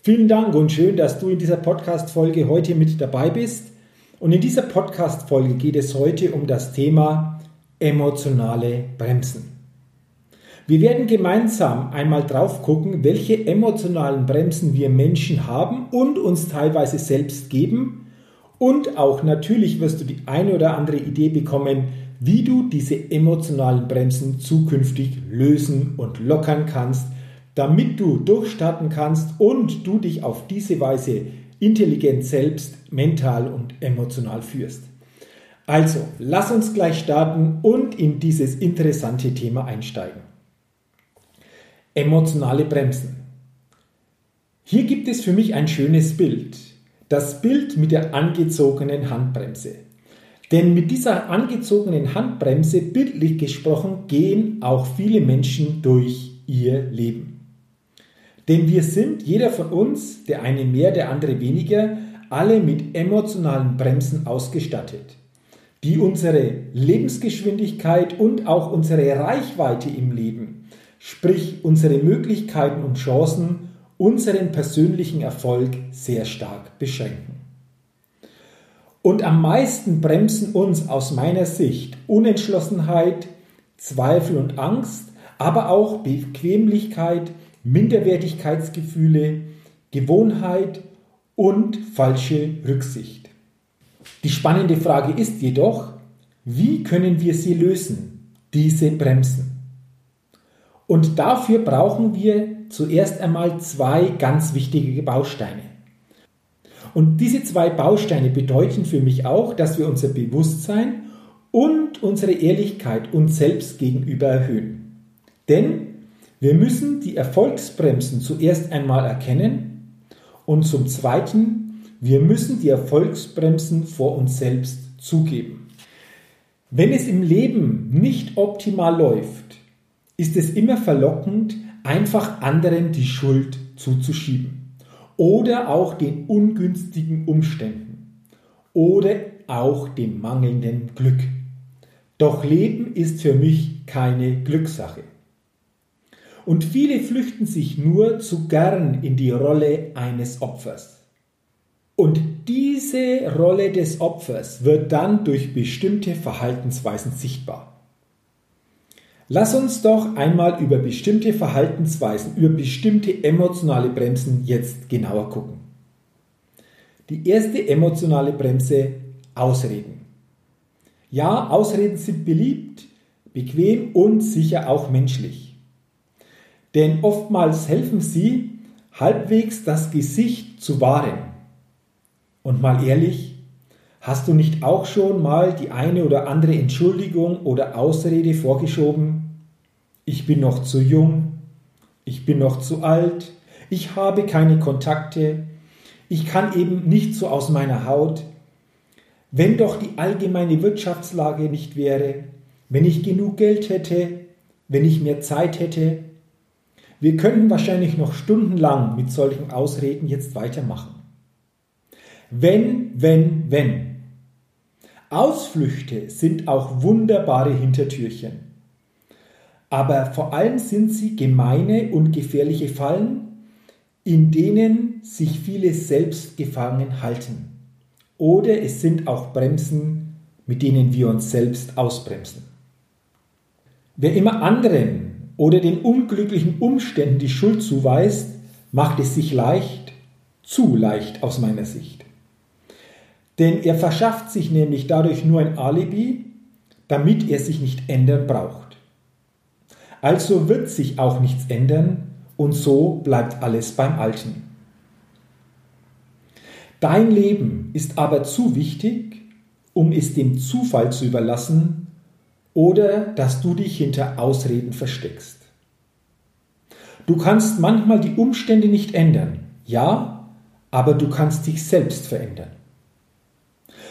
Vielen Dank und schön, dass du in dieser Podcast-Folge heute mit dabei bist. Und in dieser Podcast-Folge geht es heute um das Thema emotionale Bremsen. Wir werden gemeinsam einmal drauf gucken, welche emotionalen Bremsen wir Menschen haben und uns teilweise selbst geben. Und auch natürlich wirst du die eine oder andere Idee bekommen, wie du diese emotionalen Bremsen zukünftig lösen und lockern kannst, damit du durchstarten kannst und du dich auf diese Weise intelligent selbst, mental und emotional führst. Also, lass uns gleich starten und in dieses interessante Thema einsteigen. Emotionale Bremsen. Hier gibt es für mich ein schönes Bild. Das Bild mit der angezogenen Handbremse. Denn mit dieser angezogenen Handbremse, bildlich gesprochen, gehen auch viele Menschen durch ihr Leben. Denn wir sind, jeder von uns, der eine mehr, der andere weniger, alle mit emotionalen Bremsen ausgestattet, die unsere Lebensgeschwindigkeit und auch unsere Reichweite im Leben, sprich unsere Möglichkeiten und Chancen, unseren persönlichen Erfolg sehr stark beschränken. Und am meisten bremsen uns aus meiner Sicht Unentschlossenheit, Zweifel und Angst, aber auch Bequemlichkeit, Minderwertigkeitsgefühle, Gewohnheit und falsche Rücksicht. Die spannende Frage ist jedoch, wie können wir sie lösen, diese Bremsen? Und dafür brauchen wir zuerst einmal zwei ganz wichtige Bausteine. Und diese zwei Bausteine bedeuten für mich auch, dass wir unser Bewusstsein und unsere Ehrlichkeit uns selbst gegenüber erhöhen. Denn wir müssen die Erfolgsbremsen zuerst einmal erkennen und zum Zweiten, wir müssen die Erfolgsbremsen vor uns selbst zugeben. Wenn es im Leben nicht optimal läuft, ist es immer verlockend, einfach anderen die Schuld zuzuschieben oder auch den ungünstigen Umständen oder auch dem mangelnden Glück. Doch Leben ist für mich keine Glückssache. Und viele flüchten sich nur zu gern in die Rolle eines Opfers. Und diese Rolle des Opfers wird dann durch bestimmte Verhaltensweisen sichtbar. Lass uns doch einmal über bestimmte Verhaltensweisen, über bestimmte emotionale Bremsen jetzt genauer gucken. Die erste emotionale Bremse, Ausreden. Ja, Ausreden sind beliebt, bequem und sicher auch menschlich. Denn oftmals helfen sie, halbwegs das Gesicht zu wahren. Und mal ehrlich, hast du nicht auch schon mal die eine oder andere Entschuldigung oder Ausrede vorgeschoben? Ich bin noch zu jung, ich bin noch zu alt, ich habe keine Kontakte, ich kann eben nicht so aus meiner Haut. Wenn doch die allgemeine Wirtschaftslage nicht wäre, wenn ich genug Geld hätte, wenn ich mehr Zeit hätte, wir könnten wahrscheinlich noch stundenlang mit solchen Ausreden jetzt weitermachen. Wenn, wenn, wenn. Ausflüchte sind auch wunderbare Hintertürchen. Aber vor allem sind sie gemeine und gefährliche Fallen, in denen sich viele selbst gefangen halten. Oder es sind auch Bremsen, mit denen wir uns selbst ausbremsen. Wer immer anderen oder den unglücklichen Umständen die Schuld zuweist, macht es sich leicht, zu leicht aus meiner Sicht. Denn er verschafft sich nämlich dadurch nur ein Alibi, damit er sich nicht ändern braucht. Also wird sich auch nichts ändern und so bleibt alles beim Alten. Dein Leben ist aber zu wichtig, um es dem Zufall zu überlassen oder dass du dich hinter Ausreden versteckst. Du kannst manchmal die Umstände nicht ändern, ja, aber du kannst dich selbst verändern.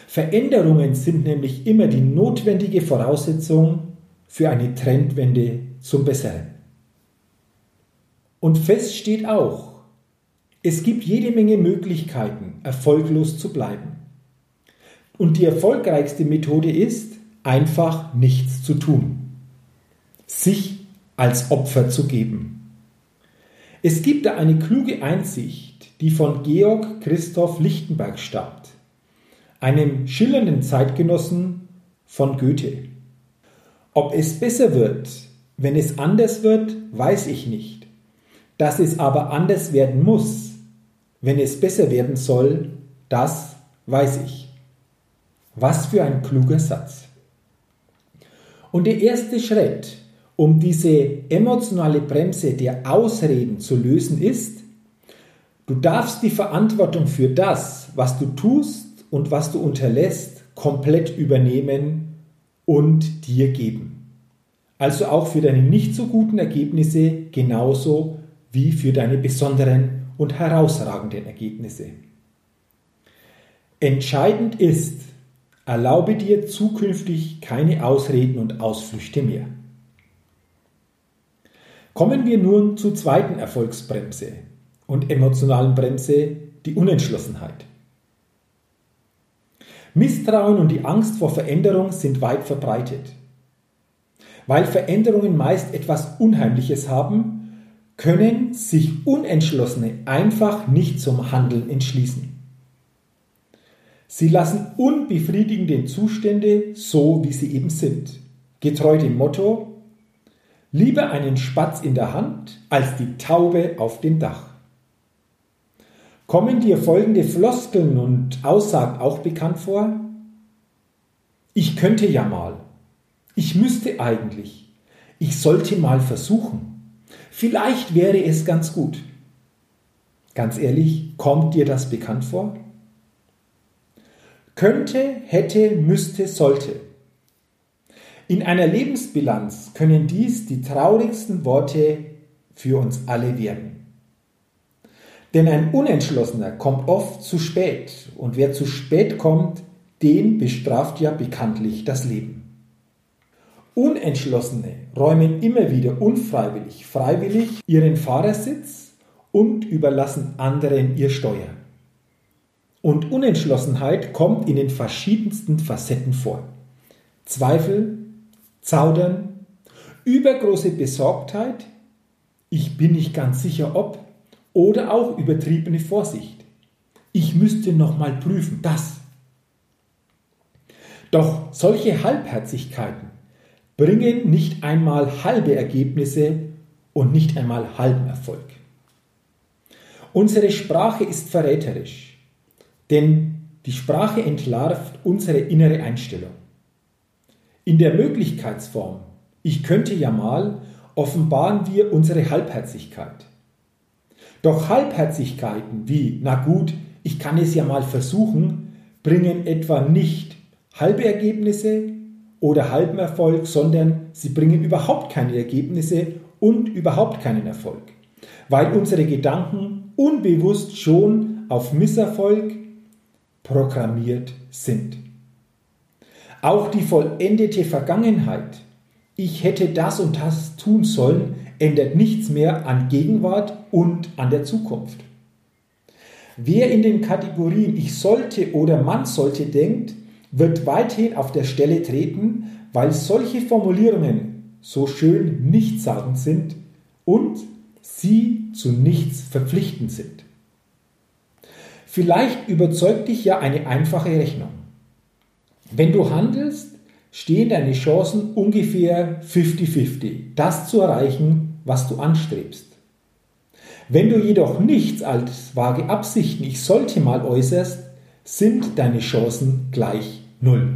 Veränderungen sind nämlich immer die notwendige Voraussetzung für eine Trendwende zum Besseren. Und fest steht auch, es gibt jede Menge Möglichkeiten, erfolglos zu bleiben. Und die erfolgreichste Methode ist, einfach nichts zu tun. Sich als Opfer zu geben. Es gibt da eine kluge Einsicht, die von Georg Christoph Lichtenberg stammt, einem schillernden Zeitgenossen von Goethe. Ob es besser wird, wenn es anders wird, weiß ich nicht. Dass es aber anders werden muss, wenn es besser werden soll, das weiß ich. Was für ein kluger Satz. Und der erste Schritt, um diese emotionale Bremse der Ausreden zu lösen, ist, du darfst die Verantwortung für das, was du tust und was du unterlässt, komplett übernehmen und dir geben. Also auch für deine nicht so guten Ergebnisse genauso wie für deine besonderen und herausragenden Ergebnisse. Entscheidend ist, erlaube dir zukünftig keine Ausreden und Ausflüchte mehr. Kommen wir nun zur zweiten Erfolgsbremse und emotionalen Bremse, die Unentschlossenheit. Misstrauen und die Angst vor Veränderung sind weit verbreitet. Weil Veränderungen meist etwas Unheimliches haben, können sich Unentschlossene einfach nicht zum Handeln entschließen. Sie lassen unbefriedigende Zustände so, wie sie eben sind. Getreu dem Motto, lieber einen Spatz in der Hand als die Taube auf dem Dach. Kommen dir folgende Floskeln und Aussagen auch bekannt vor? Ich könnte ja mal. Ich müsste eigentlich. Ich sollte mal versuchen. Vielleicht wäre es ganz gut. Ganz ehrlich, kommt dir das bekannt vor? Könnte, hätte, müsste, sollte. In einer Lebensbilanz können dies die traurigsten Worte für uns alle werden. Denn ein Unentschlossener kommt oft zu spät und wer zu spät kommt, den bestraft ja bekanntlich das Leben. Unentschlossene räumen immer wieder unfreiwillig, freiwillig ihren Fahrersitz und überlassen anderen ihr Steuer. Und Unentschlossenheit kommt in den verschiedensten Facetten vor. Zweifel, Zaudern, übergroße Besorgtheit, ich bin nicht ganz sicher ob, oder auch übertriebene Vorsicht. Ich müsste nochmal prüfen, das. Doch solche Halbherzigkeiten bringen nicht einmal halbe Ergebnisse und nicht einmal halben Erfolg. Unsere Sprache ist verräterisch, denn die Sprache entlarvt unsere innere Einstellung. In der Möglichkeitsform ich könnte ja mal offenbaren wir unsere Halbherzigkeit. Doch Halbherzigkeiten wie na gut, ich kann es ja mal versuchen, bringen etwa nicht halbe Ergebnisse, oder halben Erfolg, sondern sie bringen überhaupt keine Ergebnisse und überhaupt keinen Erfolg, weil unsere Gedanken unbewusst schon auf Misserfolg programmiert sind. Auch die vollendete Vergangenheit, ich hätte das und das tun sollen, ändert nichts mehr an Gegenwart und an der Zukunft. Wer in den Kategorien ich sollte oder man sollte denkt, wird weithin auf der Stelle treten, weil solche Formulierungen so schön nichtssagend sind und sie zu nichts verpflichtend sind. Vielleicht überzeugt dich ja eine einfache Rechnung. Wenn du handelst, stehen deine Chancen ungefähr 50-50, das zu erreichen, was du anstrebst. Wenn du jedoch nichts als vage Absichten, ich sollte mal äußerst, sind deine Chancen gleich null.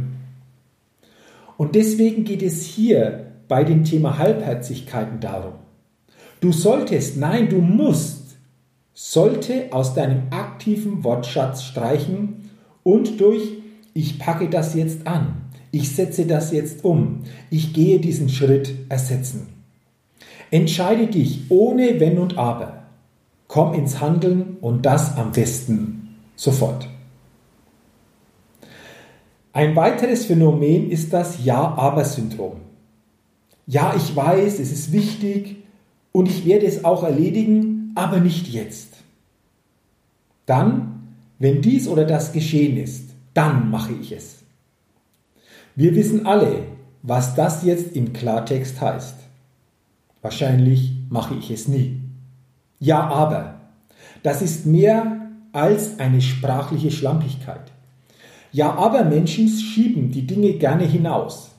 Und deswegen geht es hier bei dem Thema Halbherzigkeiten darum. Du solltest, nein, du musst, sollte aus deinem aktiven Wortschatz streichen und durch ich packe das jetzt an, ich setze das jetzt um, ich gehe diesen Schritt ersetzen. Entscheide dich ohne Wenn und Aber. Komm ins Handeln und das am besten sofort. Ein weiteres Phänomen ist das Ja-Aber-Syndrom. Ja, ich weiß, es ist wichtig und ich werde es auch erledigen, aber nicht jetzt. Dann, wenn dies oder das geschehen ist, dann mache ich es. Wir wissen alle, was das jetzt im Klartext heißt. Wahrscheinlich mache ich es nie. Ja, aber, das ist mehr als eine sprachliche Schlampigkeit. Ja, aber Menschen schieben die Dinge gerne hinaus.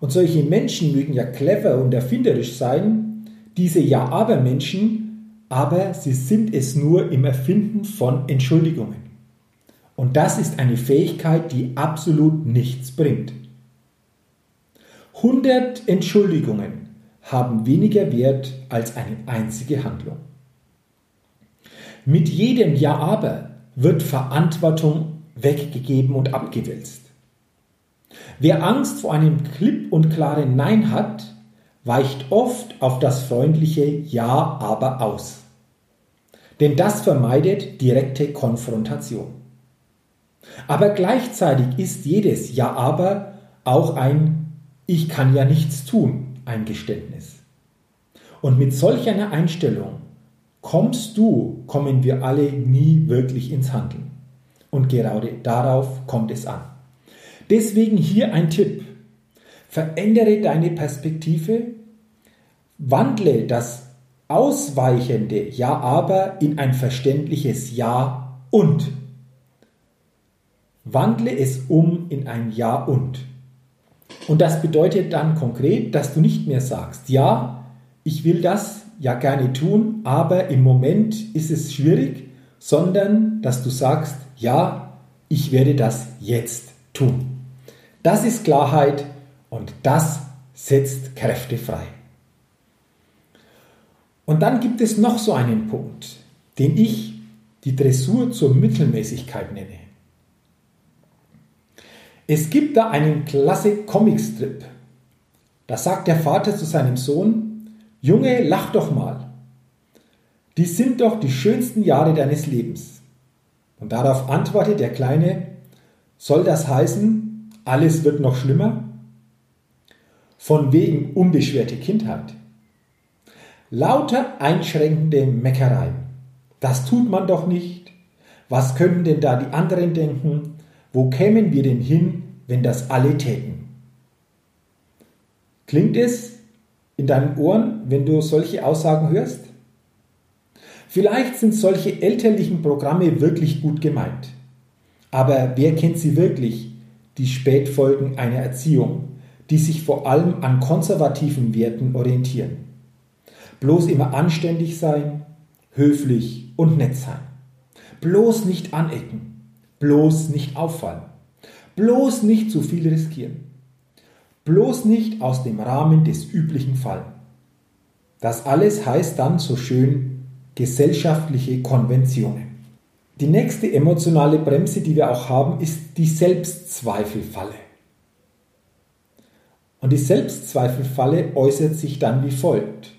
Und solche Menschen mögen ja clever und erfinderisch sein, diese Ja, aber Menschen, aber sie sind es nur im Erfinden von Entschuldigungen. Und das ist eine Fähigkeit, die absolut nichts bringt. 100 Entschuldigungen haben weniger Wert als eine einzige Handlung. Mit jedem Ja aber wird Verantwortung weggegeben und abgewälzt. Wer Angst vor einem klipp und klaren Nein hat, weicht oft auf das freundliche Ja aber aus. Denn das vermeidet direkte Konfrontation. Aber gleichzeitig ist jedes Ja aber auch ein Ich kann ja nichts tun Eingeständnis. Und mit solch einer Einstellung kommst du, kommen wir alle nie wirklich ins Handeln. Und gerade darauf kommt es an. Deswegen hier ein Tipp. Verändere deine Perspektive, wandle das ausweichende Ja aber in ein verständliches Ja und. Wandle es um in ein Ja und. Und das bedeutet dann konkret, dass du nicht mehr sagst, ja, ich will das ja gerne tun, aber im Moment ist es schwierig, sondern dass du sagst, ja, ich werde das jetzt tun. Das ist Klarheit und das setzt Kräfte frei. Und dann gibt es noch so einen Punkt, den ich die Dressur zur Mittelmäßigkeit nenne. Es gibt da einen klasse Comicstrip. Da sagt der Vater zu seinem Sohn, Junge, lach doch mal. Die sind doch die schönsten Jahre deines Lebens. Und darauf antwortet der Kleine, soll das heißen, alles wird noch schlimmer? Von wegen unbeschwerte Kindheit. Lauter einschränkende Meckereien. Das tut man doch nicht. Was könnten denn da die anderen denken? Wo kämen wir denn hin, wenn das alle täten? Klingt es in deinen Ohren, wenn du solche Aussagen hörst? Vielleicht sind solche elterlichen Programme wirklich gut gemeint. Aber wer kennt sie wirklich, die Spätfolgen einer Erziehung, die sich vor allem an konservativen Werten orientieren? Bloß immer anständig sein, höflich und nett sein. Bloß nicht anecken, bloß nicht auffallen, bloß nicht zu viel riskieren, bloß nicht aus dem Rahmen des Üblichen fallen. Das alles heißt dann so schön gesellschaftliche Konventionen. Die nächste emotionale Bremse, die wir auch haben, ist die Selbstzweifelfalle. Und die Selbstzweifelfalle äußert sich dann wie folgt.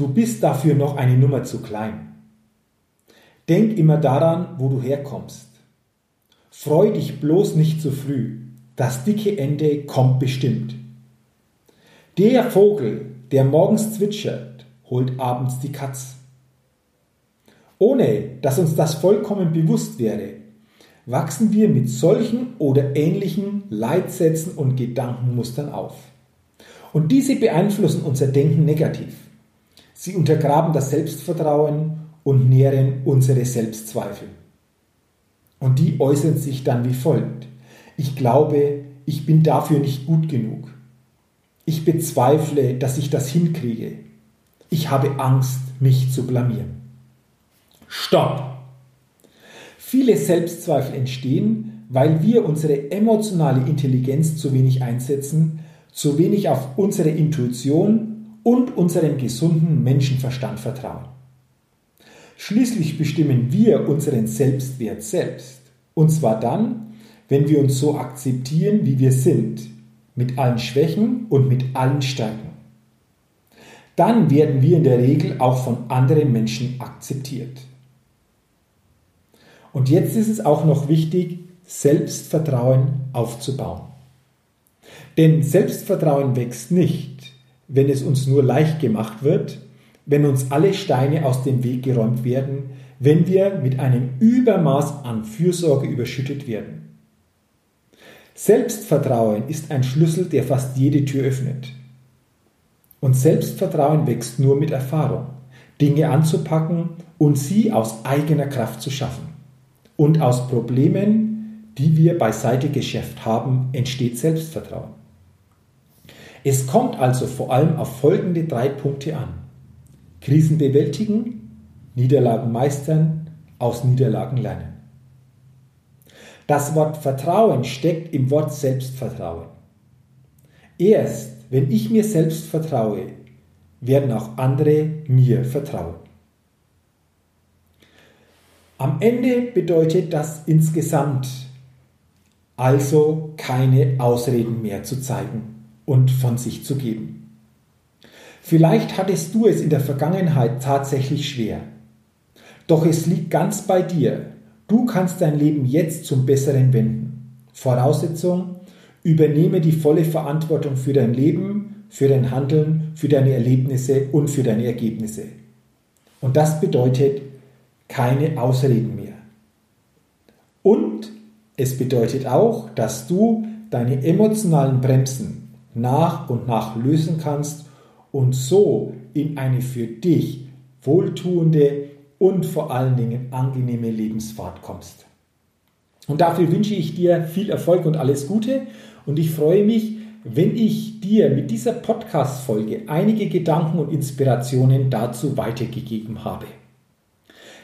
Du bist dafür noch eine Nummer zu klein. Denk immer daran, wo du herkommst. Freu dich bloß nicht zu früh. Das dicke Ende kommt bestimmt. Der Vogel, der morgens zwitschert, holt abends die Katz. Ohne dass uns das vollkommen bewusst wäre, wachsen wir mit solchen oder ähnlichen Leitsätzen und Gedankenmustern auf. Und diese beeinflussen unser Denken negativ. Sie untergraben das Selbstvertrauen und nähren unsere Selbstzweifel. Und die äußern sich dann wie folgt. Ich glaube, ich bin dafür nicht gut genug. Ich bezweifle, dass ich das hinkriege. Ich habe Angst, mich zu blamieren. Stopp! Viele Selbstzweifel entstehen, weil wir unsere emotionale Intelligenz zu wenig einsetzen, zu wenig auf unsere Intuition und unserem gesunden Menschenverstand vertrauen. Schließlich bestimmen wir unseren Selbstwert selbst. Und zwar dann, wenn wir uns so akzeptieren, wie wir sind, mit allen Schwächen und mit allen Stärken. Dann werden wir in der Regel auch von anderen Menschen akzeptiert. Und jetzt ist es auch noch wichtig, Selbstvertrauen aufzubauen. Denn Selbstvertrauen wächst nicht, wenn es uns nur leicht gemacht wird, wenn uns alle Steine aus dem Weg geräumt werden, wenn wir mit einem Übermaß an Fürsorge überschüttet werden. Selbstvertrauen ist ein Schlüssel, der fast jede Tür öffnet. Und Selbstvertrauen wächst nur mit Erfahrung, Dinge anzupacken und sie aus eigener Kraft zu schaffen. Und aus Problemen, die wir beiseite geschäft haben, entsteht Selbstvertrauen. Es kommt also vor allem auf folgende drei Punkte an. Krisen bewältigen, Niederlagen meistern, aus Niederlagen lernen. Das Wort Vertrauen steckt im Wort Selbstvertrauen. Erst wenn ich mir selbst vertraue, werden auch andere mir vertrauen. Am Ende bedeutet das insgesamt also keine Ausreden mehr zu zeigen und von sich zu geben. Vielleicht hattest du es in der Vergangenheit tatsächlich schwer. Doch es liegt ganz bei dir. Du kannst dein Leben jetzt zum Besseren wenden. Voraussetzung, übernehme die volle Verantwortung für dein Leben, für dein Handeln, für deine Erlebnisse und für deine Ergebnisse. Und das bedeutet, keine Ausreden mehr. Und es bedeutet auch, dass du deine emotionalen Bremsen nach und nach lösen kannst und so in eine für dich wohltuende und vor allen Dingen angenehme Lebensfahrt kommst. Und dafür wünsche ich dir viel Erfolg und alles Gute und ich freue mich, wenn ich dir mit dieser Podcast-Folge einige Gedanken und Inspirationen dazu weitergegeben habe.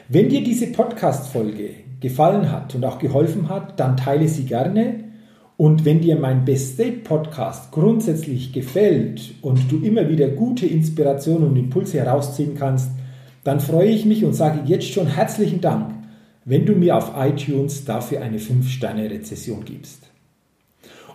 Wenn dir diese Podcast-Folge gefallen hat und auch geholfen hat, dann teile sie gerne. Und wenn dir mein Best State Podcast grundsätzlich gefällt und du immer wieder gute Inspirationen und Impulse herausziehen kannst, dann freue ich mich und sage jetzt schon herzlichen Dank, wenn du mir auf iTunes dafür eine 5-Sterne-Rezession gibst.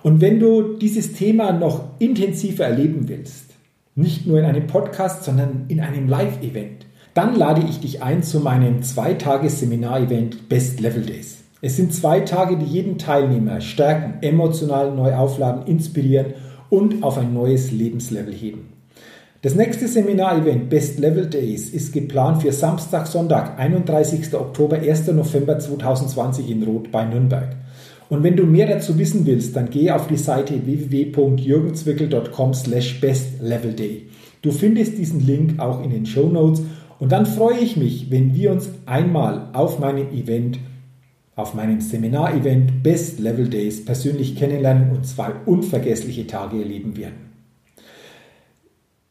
Und wenn du dieses Thema noch intensiver erleben willst, nicht nur in einem Podcast, sondern in einem Live-Event, dann lade ich dich ein zu meinem Zwei-Tages-Seminar-Event Best Level Days. Es sind zwei Tage, die jeden Teilnehmer stärken, emotional neu aufladen, inspirieren und auf ein neues Lebenslevel heben. Das nächste Seminar-Event Best Level Days ist geplant für Samstag, Sonntag, 31. Oktober, 1. November 2020 in Rot bei Nürnberg. Und wenn du mehr dazu wissen willst, dann geh auf die Seite www.jürgenzwickel.com slash bestlevelday. Du findest diesen Link auch in den Show Notes und dann freue ich mich, wenn wir uns einmal auf meinem Event, auf meinem Seminar-Event Best Level Days persönlich kennenlernen und zwei unvergessliche Tage erleben werden.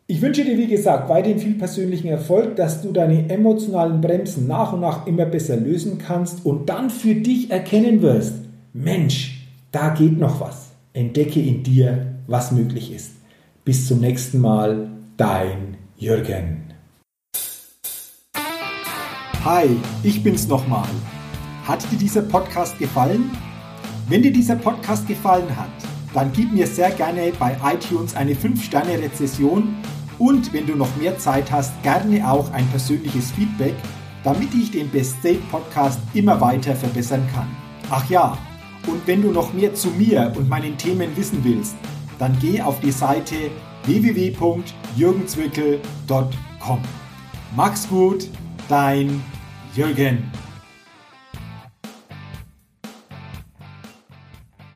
Ich wünsche dir, wie gesagt, weiterhin viel persönlichen Erfolg, dass du deine emotionalen Bremsen nach und nach immer besser lösen kannst und dann für dich erkennen wirst, Mensch, da geht noch was. Entdecke in dir, was möglich ist. Bis zum nächsten Mal, dein Jürgen. Hi, ich bin's nochmal. Hat dir dieser Podcast gefallen? Wenn dir dieser Podcast gefallen hat, dann gib mir sehr gerne bei iTunes eine 5-Sterne-Rezession und wenn du noch mehr Zeit hast, gerne auch ein persönliches Feedback, damit ich den Best State Podcast immer weiter verbessern kann. Ach ja, und wenn du noch mehr zu mir und meinen Themen wissen willst, dann geh auf die Seite www.jürgenzwickel.com. Mach's gut! dein Jürgen.